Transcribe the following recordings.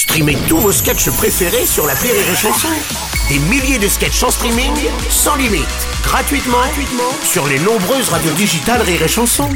Streamez tous vos sketchs préférés sur la Rire et Chanson. Des milliers de sketchs en streaming, sans limite, gratuitement, gratuitement sur les nombreuses radios digitales Rire et Chanson.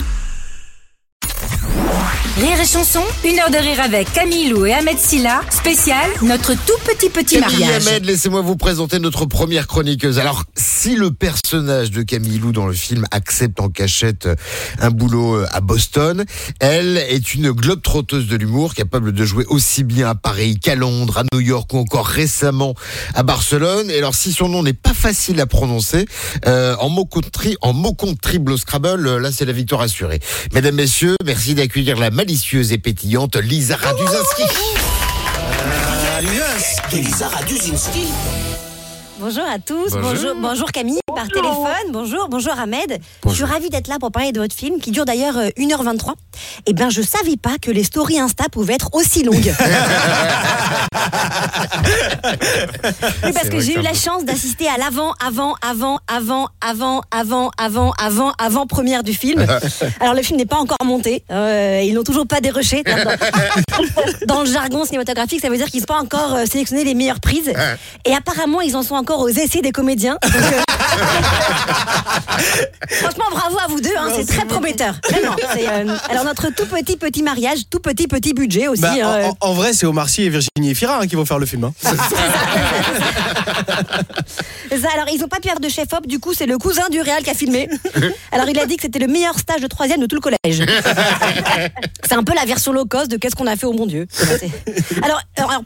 Rire et chanson, une heure de rire avec Camille Lou et Ahmed Silla, spécial, notre tout petit petit Camille mariage. Hamed, laissez-moi vous présenter notre première chroniqueuse. Alors, si le personnage de Camille Lou dans le film accepte en cachette euh, un boulot euh, à Boston, elle est une globe trotteuse de l'humour, capable de jouer aussi bien à Paris qu'à Londres, à New York ou encore récemment à Barcelone. Et alors, si son nom n'est pas facile à prononcer, euh, en mots tri- en mots triple Scrabble, là, c'est la victoire assurée. Mesdames, messieurs, merci d'accueillir la malicieuse et pétillante Lisa Raduzinski. Elisa Raduzinski. Bonjour à tous, Bonjour. bonjour, bonjour, Camille par téléphone, bonjour, bonjour Ahmed. Je suis ravie d'être là pour parler de votre film qui dure d'ailleurs euh, 1h23. Eh bien, je savais pas que les stories Insta pouvaient être aussi longues. oui, parce que j'ai eu la chance d'assister à l'avant, avant, avant, avant, avant, avant, avant, avant, avant première du film. Alors le film n'est pas encore monté, euh, ils n'ont toujours pas. Dans, dans le jargon cinématographique, ça veut dire qu'ils n'ont pas encore euh, sélectionné les meilleures prises. Et apparemment, ils en sont encore aux essais des comédiens. Euh, Franchement, bravo à vous deux, hein, c'est très prometteur. Vraiment. C'est, euh, alors notre tout petit petit mariage, tout petit petit budget aussi. Bah, en- euh, en, en vrai, c'est Omar Sy et Virginie Efira hein, qui vont faire le film. hein. Ça, alors ils ont pas pu faire de chef-op, du coup c'est le cousin du réal qui a filmé. Alors il a dit que c'était le meilleur stage de troisième de tout le collège. C'est un peu la version low cost de qu'est-ce qu'on a fait au bon Dieu. Alors,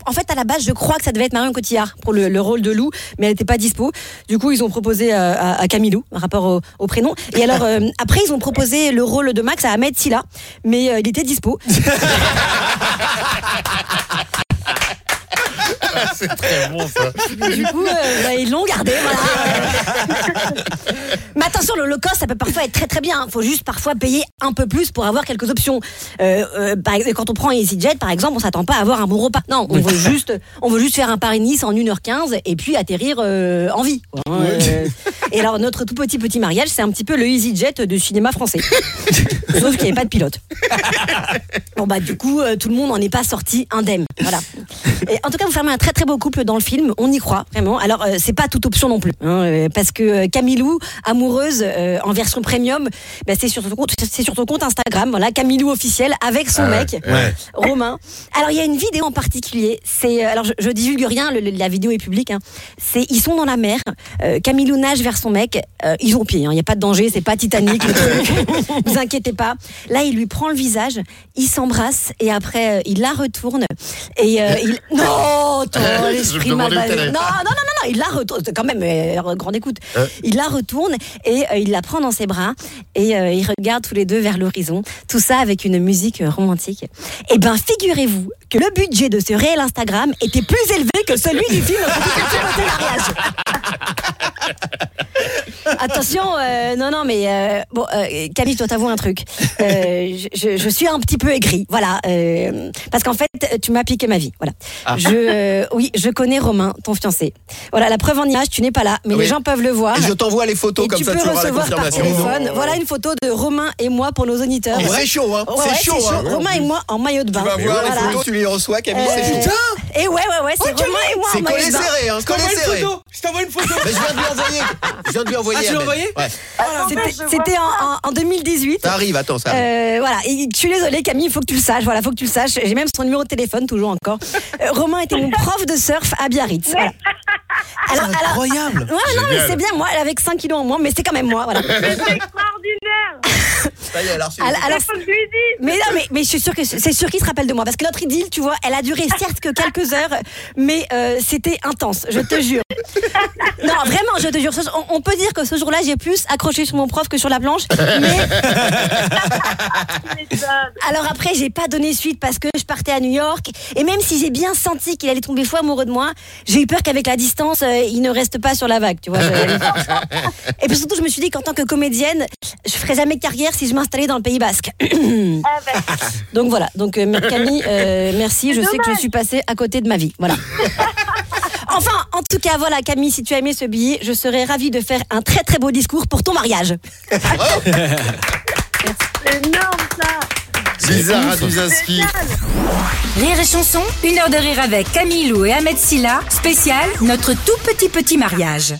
en fait à la base je crois que ça devait être Marion Cotillard pour le, le rôle de Lou, mais elle n'était pas dispo. Du coup ils ont proposé à, à, à Camilou, par rapport au, au prénom. Et alors euh, après ils ont proposé le rôle de Max à Ahmed Silla, mais euh, il était dispo. C'est très bon ça. Du coup, euh, bah, ils l'ont gardé. Voilà. Mais attention, le low cost, ça peut parfois être très très bien. Il faut juste parfois payer un peu plus pour avoir quelques options. Euh, euh, par exemple, quand on prend EasyJet, par exemple, on s'attend pas à avoir un bon repas. Non, on veut juste, on veut juste faire un Paris-Nice en 1h15 et puis atterrir en vie. quoi, hein. Et alors, notre tout petit petit mariage, c'est un petit peu le EasyJet du cinéma français. Sauf qu'il n'y avait pas de pilote. Bon bah du coup tout le monde n'en est pas sorti indemne. Voilà. Et en tout cas vous formez un très très beau couple dans le film, on y croit vraiment. Alors euh, c'est pas toute option non plus, hein, euh, parce que euh, Camilou, amoureuse euh, en version premium, bah, c'est sur son compte, c'est sur son compte Instagram, voilà Camilou officiel avec son mec ouais. Romain. Alors il y a une vidéo en particulier. C'est alors je, je divulgue rien, le- la vidéo est publique. hein. C'est ils sont dans la mer. Euh, Camilou nage vers son mec. Ils ont pied. hein. Il n'y a pas de danger. C'est pas Titanic. le truc. vous inquiétez pas. Là il lui prend le visage. Ils s'embrassent et après il la retourne et il non toi, l'esprit t'allais. non non non non il la retourne quand même euh, grande écoute. Euh. Il la retourne et euh, il la prend dans ses bras et euh, ils regardent tous les deux vers l'horizon. Tout ça avec une musique romantique. Et ben figurez-vous que le budget de ce réel Instagram était plus élevé que celui du film mariage. Attention, euh, non, non, mais euh, bon, euh, Camille, je dois t'avouer un truc. Euh, je, je- suis un petit peu aigrie, voilà, euh, parce qu'en fait, tu m'as piqué ma vie, voilà. Je, euh, oui, je connais Romain, ton fiancé. Voilà, la preuve en image, tu n'es pas là, mais Oui. les gens peuvent le voir. Et je t'envoie les photos Et comme tu ça peux tu auras la recevoir par téléphone. Voilà une photo de Romain et moi pour nos auditeurs. C'est chaud, hein. Ouais, c'est chaud, hein. Romain et moi en maillot de bain. Tu vas voir les Voilà. photos, tu les reçois, Camille, c'est chaud. Et ouais, ouais, ouais, c'est Romain et moi en C'est collé serré, hein. Collé serré. Je t'envoie une photo. Mais je viens de lui envoyer. Je viens de lui envoyer. Ah, tu l'as envoyé Ouais. C'était- C'était en, en- en 2018. Ça arrive, attends, ça arrive. Euh, voilà, et je suis désolée Camille, il faut que tu le saches. Voilà, faut que tu le saches. J'ai même son numéro de téléphone toujours encore. Euh, Romain était mon prof de surf à Biarritz. Voilà. Alors, alors- Incroyable. Ouais, non, mais c'est bien moi, avec 5 kilos en moins, mais c'est quand même moi. Voilà. C'est extraordinaire Ça y est, elle a reçu. Alors, mais non, mais, mais je suis sûre que c'est sûr qu'il se rappelle de moi parce que notre idylle, tu vois, elle a duré certes que quelques heures, mais euh, c'était intense, je te jure. Non, vraiment, je te jure. On, on peut dire que ce jour-là, j'ai plus accroché sur mon prof que sur la planche, mais. Alors après, j'ai pas donné suite parce que je partais à New York. Et même si j'ai bien senti qu'il allait tomber fou amoureux de moi, j'ai eu peur qu'avec la distance, euh, il ne reste pas sur la vague, tu vois. je- Et puis surtout, je me suis dit qu'en tant que comédienne, je ferais jamais carrière si je m'installais dans le Pays Basque. Ah ben, Donc voilà. Donc euh, Camille, euh, merci. Je sais que je suis passée à côté de ma vie. Voilà. Enfin, en tout cas, voilà, Camille, si tu as aimé ce billet, je serais ravie de faire un très très beau discours pour ton mariage. c'est énorme ça Lisa ouf. Raduzinski. Rire et chanson, une heure de rire avec Camille Lou et Ahmed Silla, spécial notre tout petit petit mariage.